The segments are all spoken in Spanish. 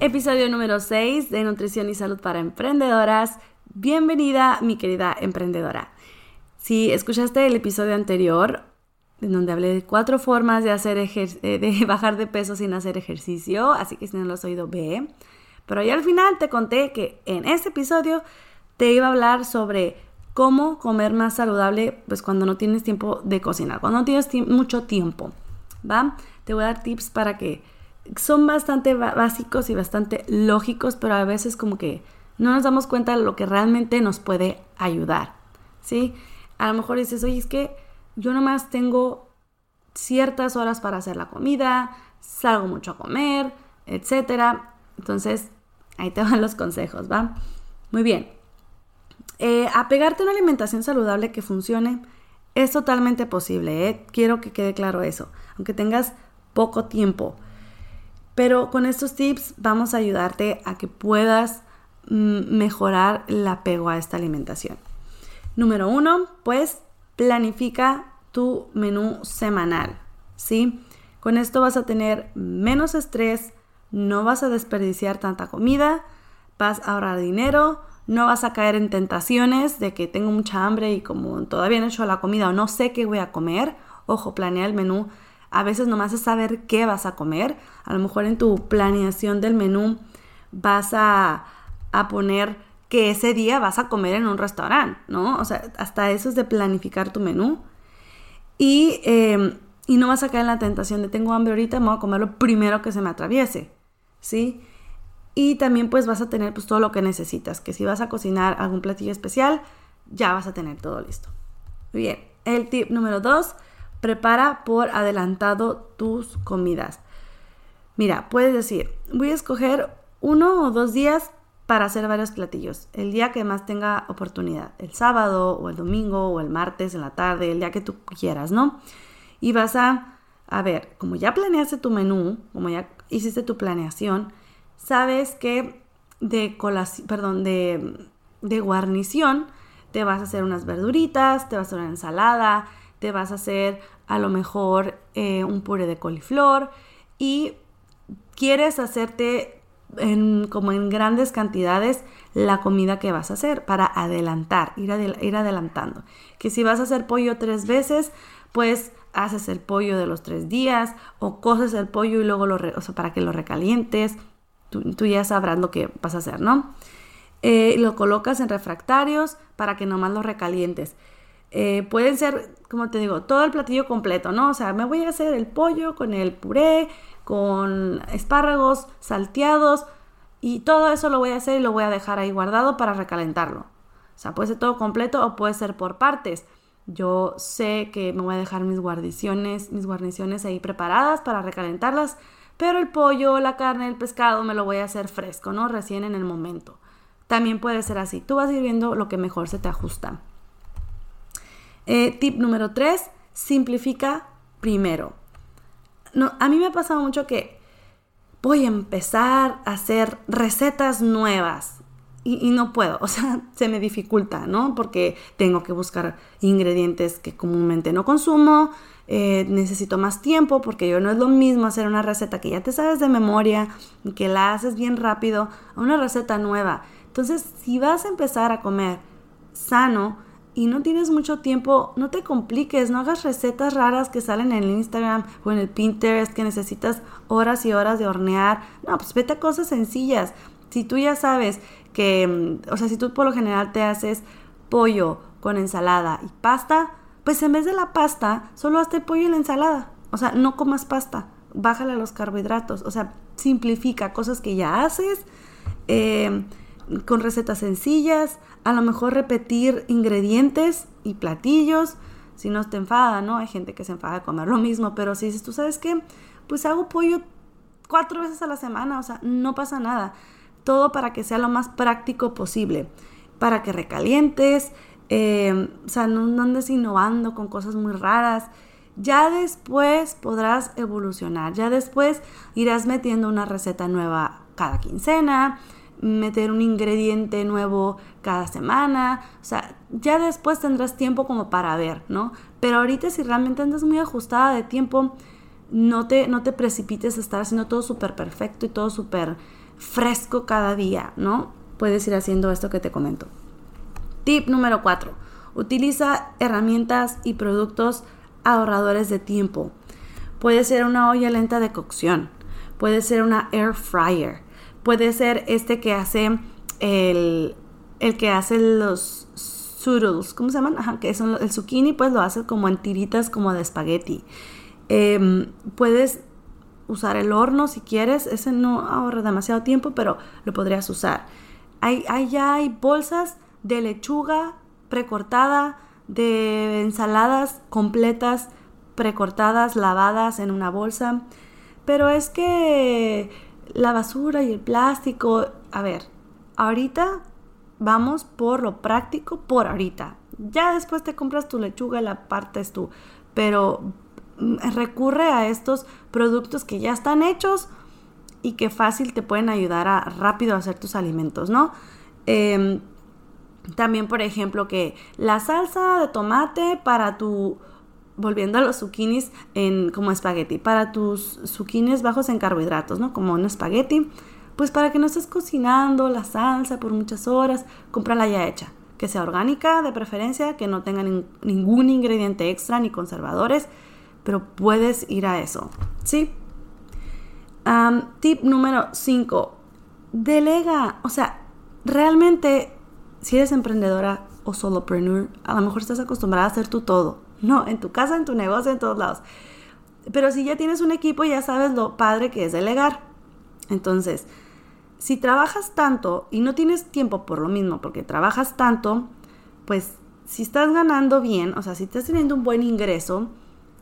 Episodio número 6 de Nutrición y Salud para Emprendedoras. Bienvenida, mi querida emprendedora. Si escuchaste el episodio anterior, en donde hablé de cuatro formas de, hacer eh, de bajar de peso sin hacer ejercicio, así que si no lo has oído, ve. Pero ya al final te conté que en este episodio te iba a hablar sobre cómo comer más saludable pues cuando no tienes tiempo de cocinar, cuando no tienes mucho tiempo, ¿va? Te voy a dar tips para que son bastante básicos y bastante lógicos, pero a veces como que no nos damos cuenta de lo que realmente nos puede ayudar, ¿sí? A lo mejor dices, oye, es que yo nomás tengo ciertas horas para hacer la comida, salgo mucho a comer, etcétera. Entonces, ahí te van los consejos, ¿va? Muy bien. Eh, apegarte a una alimentación saludable que funcione es totalmente posible, ¿eh? Quiero que quede claro eso, aunque tengas poco tiempo. Pero con estos tips vamos a ayudarte a que puedas mm, mejorar el apego a esta alimentación. Número uno, pues planifica tu menú semanal, ¿sí? Con esto vas a tener menos estrés, no vas a desperdiciar tanta comida, vas a ahorrar dinero, no vas a caer en tentaciones de que tengo mucha hambre y como todavía no he hecho la comida o no sé qué voy a comer. Ojo, planea el menú a veces nomás es saber qué vas a comer. A lo mejor en tu planeación del menú vas a, poner que ese día vas a comer en un restaurante, ¿no? O sea, hasta eso es de planificar tu menú. Y, em, y no vas a caer en la tentación de tengo hambre ahorita, me voy a comer lo primero que se me atraviese, ¿sí? Y también pues vas a tener pues todo lo que necesitas, que si vas a cocinar algún platillo especial, ya vas a tener todo listo. Bien, el tip número dos Prepara por adelantado tus comidas. Mira, puedes decir, voy a escoger uno o dos días para hacer varios platillos. El día que más tenga oportunidad. El sábado o el domingo o el martes en la tarde, el día que tú quieras, ¿no? Y vas a, a ver, como ya planeaste tu menú, como ya hiciste tu planeación, sabes que de colación, perdón, de, de guarnición, te vas a hacer unas verduritas, te vas a hacer una ensalada, te vas a hacer a lo mejor eh, un puré de coliflor y quieres hacerte como en grandes cantidades la comida que vas a hacer para adelantar, ir, ir adelantando. Que si vas a hacer pollo tres veces, pues haces el pollo de los tres días o coces el pollo y luego lo, para que lo recalientes. Tú, ya sabrás lo que vas a hacer, ¿no? Eh, lo colocas en refractarios para que nomás lo recalientes. Eh, pueden ser, como te digo, todo el platillo completo, ¿no? O sea, me voy a hacer el pollo con el puré, con espárragos salteados y todo eso lo voy a hacer y lo voy a dejar ahí guardado para recalentarlo. O sea, puede ser todo completo o puede ser por partes. Yo sé que me voy a dejar mis guarniciones, mis guarniciones ahí preparadas para recalentarlas, pero el pollo, la carne, el pescado me lo voy a hacer fresco, ¿no? Recién en el momento. También puede ser así. Tú vas a ir viendo lo que mejor se te ajusta. Eh, tip número 3, simplifica primero. No, a mí me ha pasado mucho que voy a empezar a hacer recetas nuevas y, no puedo, o sea, se me dificulta, ¿no? Porque tengo que buscar ingredientes que comúnmente no consumo, eh, necesito más tiempo porque yo no es lo mismo hacer una receta que ya te sabes de memoria, que la haces bien rápido, a una receta nueva. Entonces, si vas a empezar a comer sano, y no tienes mucho tiempo, no te compliques, no hagas recetas raras que salen en el Instagram o en el Pinterest que necesitas horas y horas de hornear. No, pues vete a cosas sencillas. Si tú ya sabes que, mm, o sea, si tú por lo general te haces pollo con ensalada y pasta, pues en vez de la pasta, solo hazte pollo y la ensalada. O sea, no comas pasta, bájale los carbohidratos. O sea, simplifica cosas que ya haces. Eh, con recetas sencillas, a lo mejor repetir ingredientes y platillos, si no te enfada, ¿no? Hay gente que se enfada de comer lo mismo, pero si dices, tú sabes qué, pues hago pollo cuatro veces a la semana, o sea, no pasa nada. Todo para que sea lo más práctico posible, para que recalientes, eh, o sea, no, andes innovando con cosas muy raras. Ya después podrás evolucionar, ya después irás metiendo una receta nueva cada quincena, meter un ingrediente nuevo cada semana, o sea, ya después tendrás tiempo como para ver, ¿no? Pero ahorita si realmente andas muy ajustada de tiempo, no te, no te precipites a estar haciendo todo súper perfecto y todo súper fresco cada día, ¿no? Puedes ir haciendo esto que te comento. Tip número 4. Utiliza herramientas y productos ahorradores de tiempo. Puede ser una olla lenta de cocción, puede ser una air fryer, puede ser este que hace el, el que hace los zoodles, ¿cómo se llaman? Ajá, que son el zucchini, pues lo hace como en tiritas como de espagueti. Em, puedes usar el horno si quieres, ese no ahorra demasiado tiempo, pero lo podrías usar. Hay, hay, ya hay bolsas de lechuga precortada, de ensaladas completas, precortadas, lavadas en una bolsa. Pero es que la basura y el plástico, a ver, ahorita vamos por lo práctico por ahorita. Ya después te compras tu lechuga y la partes tú, pero mm, recurre a estos productos que ya están hechos y que fácil te pueden ayudar a rápido hacer tus alimentos, ¿no? Em, también, por ejemplo, que la salsa de tomate para tu volviendo a los zucchinis en, como espagueti, para tus zucchinis bajos en carbohidratos, ¿no? Como un espagueti, pues para que no estés cocinando la salsa por muchas horas, cómprala ya hecha, que sea orgánica de preferencia, que no tenga ningún ingrediente extra ni conservadores, pero puedes ir a eso, ¿sí? tip número 5, delega, o sea, realmente si eres emprendedora o solopreneur, a lo mejor estás acostumbrada a hacer tú todo, no, en tu casa, en tu negocio, en todos lados. Pero si ya tienes un equipo, ya sabes lo padre que es delegar. Entonces, si trabajas tanto y no tienes tiempo por lo mismo, porque trabajas tanto, pues si estás ganando bien, o sea, si estás teniendo un buen ingreso,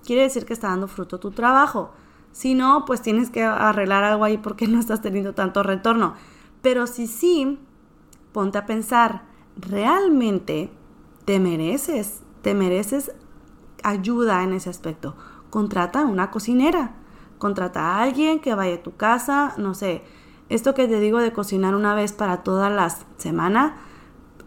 quiere decir que está dando fruto tu trabajo. Si no, pues tienes que arreglar algo ahí porque no estás teniendo tanto retorno. Pero si sí, ponte a pensar, ¿realmente te mereces? ¿Te mereces ayuda en ese aspecto. Contrata una cocinera, contrata a alguien que vaya a tu casa, no sé, esto que te digo de cocinar una vez para todas las semanas,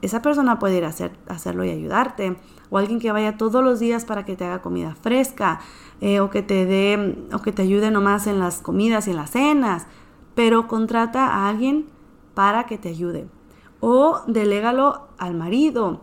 esa persona puede ir a hacer, hacerlo y ayudarte. O alguien que vaya todos los días para que te haga comida fresca, eh, o que te dé, o que te ayude nomás en las comidas y en las cenas. Pero contrata a alguien para que te ayude. O delégalo al marido,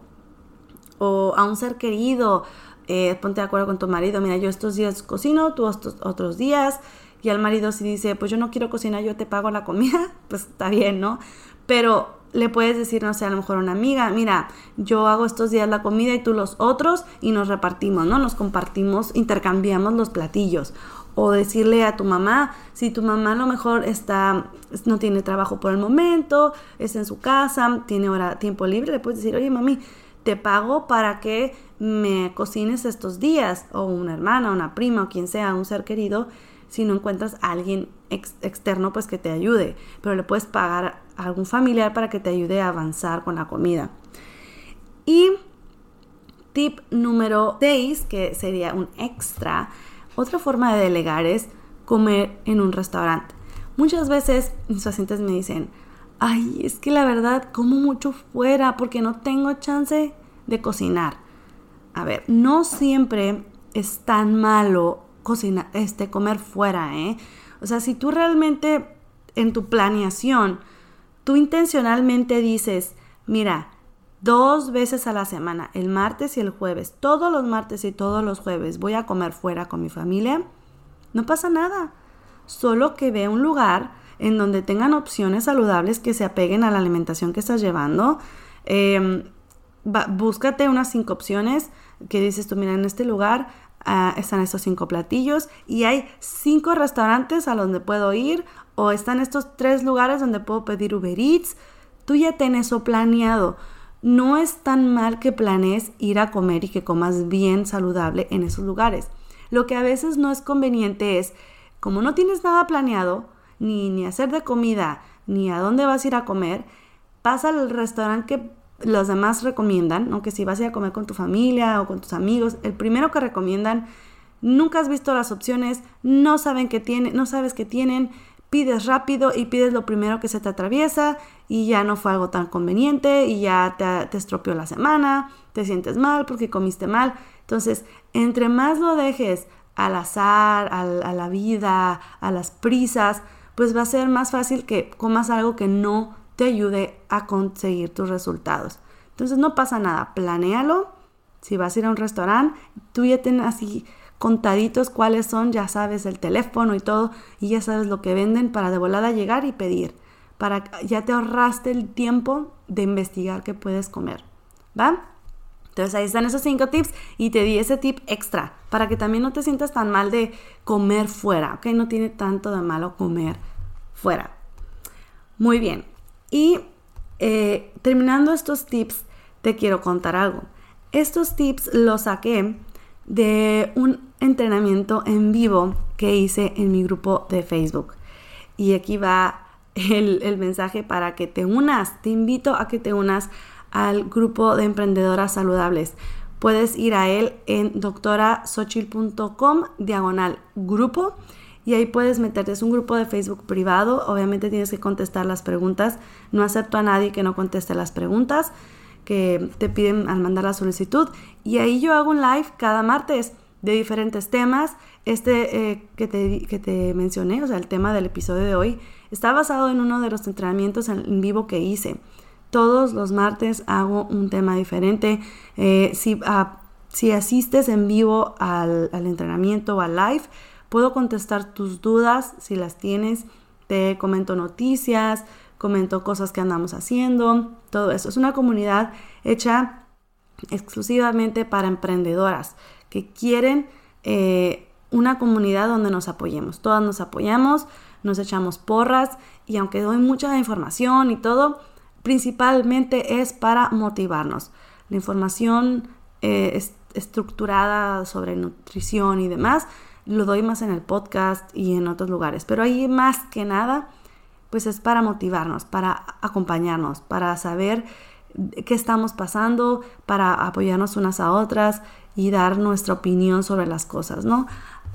o a un ser querido, eh, ponte de acuerdo con tu marido, mira, yo estos días cocino, tú estos otros días, y al marido si dice, pues yo no quiero cocinar, yo te pago la comida, pues está bien, ¿no? Pero le puedes decir, no sé, a lo mejor a una amiga, mira, yo hago estos días la comida y tú los otros y nos repartimos, ¿no? Nos compartimos, intercambiamos los platillos. O decirle a tu mamá, si tu mamá a lo mejor está, no tiene trabajo por el momento, está en su casa, tiene hora, tiempo libre, le puedes decir, oye mami, te pago para que me cocines estos días, o una hermana, una prima, o quien sea, un ser querido, si no encuentras a alguien externo, pues que te ayude, pero le puedes pagar a algún familiar para que te ayude a avanzar con la comida. Y tip número 6, que sería un extra, otra forma de delegar es comer en un restaurante. Muchas veces mis pacientes me dicen, ay, es que la verdad como mucho fuera porque no tengo chance de cocinar. A ver, no siempre es tan malo cocinar, este, comer fuera, ¿eh? O sea, si tú realmente en tu planeación, tú intencionalmente dices, mira, dos veces a la semana, el martes y el jueves, todos los martes y todos los jueves voy a comer fuera con mi familia, no pasa nada. Solo que ve un lugar en donde tengan opciones saludables que se apeguen a la alimentación que estás llevando. Em, búscate unas cinco opciones que dices tú, mira, en este lugar ah, están estos cinco platillos y hay cinco restaurantes a donde puedo ir o están estos tres lugares donde puedo pedir Uber Eats. Tú ya tienes eso planeado. no es tan mal que planees ir a comer y que comas bien saludable en esos lugares. Lo que a veces no es conveniente es, como no tienes nada planeado, ni, ni hacer de comida, ni a dónde vas a ir a comer, pasa al restaurante que los demás recomiendan, ¿no? que si vas a ir a comer con tu familia o con tus amigos, el primero que recomiendan, nunca has visto las opciones, no saben que tiene, no sabes que tienen, pides rápido y pides lo primero que se te atraviesa y ya no fue algo tan conveniente y ya te, te estropeó la semana, te sientes mal porque comiste mal. Entonces, entre más lo dejes al azar, a la vida, a las prisas, pues va a ser más fácil que comas algo que no te ayude a conseguir tus resultados. Entonces no pasa nada, planéalo. Si vas a ir a un restaurante, tú ya tienes así contaditos cuáles son, ya sabes el teléfono y todo, y ya sabes lo que venden para de volada llegar y pedir. Para ya te ahorraste el tiempo de investigar qué puedes comer. ¿Va? Entonces ahí están esos cinco tips y te di ese tip extra para que también no te sientas tan mal de comer fuera, ¿ok? No tiene tanto de malo comer fuera. Muy bien. Y eh, terminando estos tips, te quiero contar algo. Estos tips los saqué de un entrenamiento en vivo que hice en mi grupo de Facebook. Y aquí va el, el mensaje para que te unas. Te invito a que te unas al grupo de emprendedoras saludables. Puedes ir a él en doctorasochil.com diagonal grupo y ahí puedes meterte. Es un grupo de Facebook privado. Obviamente tienes que contestar las preguntas. No acepto a nadie que no conteste las preguntas que te piden al mandar la solicitud. Y ahí yo hago un live cada martes de diferentes temas. Este eh, que, te, que te mencioné, o sea, el tema del episodio de hoy, está basado en uno de los entrenamientos en vivo que hice. Todos los martes hago un tema diferente. Eh, si, ah, si, asistes en vivo al, entrenamiento o al live, puedo contestar tus dudas si las tienes. Te comento noticias, comento cosas que andamos haciendo, todo eso. Es una comunidad hecha exclusivamente para emprendedoras que quieren eh, una comunidad donde nos apoyemos. Todas nos apoyamos, nos echamos porras y aunque doy mucha información y todo, principalmente es para motivarnos. La información eh, estructurada sobre nutrición y demás lo doy más en el podcast y en otros lugares, pero ahí más que nada pues es para motivarnos, para acompañarnos, para saber qué estamos pasando, para apoyarnos unas a otras y dar nuestra opinión sobre las cosas, ¿no?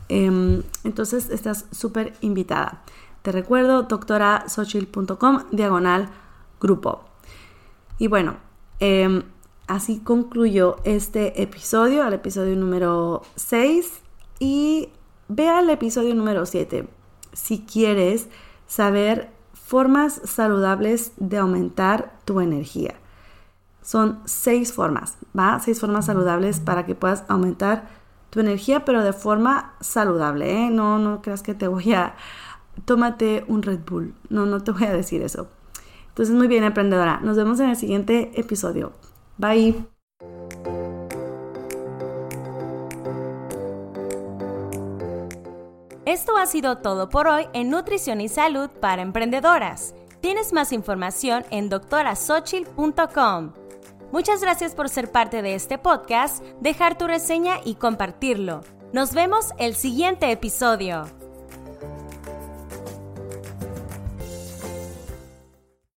Em, entonces estás súper invitada. Te recuerdo doctorasochil.com diagonal grupo. Y bueno, em, así concluyó este episodio, el episodio número 6. Y ve al episodio número 7 si quieres saber formas saludables de aumentar tu energía. Son seis formas, ¿va? Seis formas saludables para que puedas aumentar tu energía, pero de forma saludable, ¿eh? No, no creas que te voy a... Tómate un Red Bull. No, no te voy a decir eso. Entonces, muy bien, emprendedora. Nos vemos en el siguiente episodio. Bye. Esto ha sido todo por hoy en Nutrición y Salud para Emprendedoras. Tienes más información en doctorasochil.com. Muchas gracias por ser parte de este podcast, dejar tu reseña y compartirlo. Nos vemos el siguiente episodio.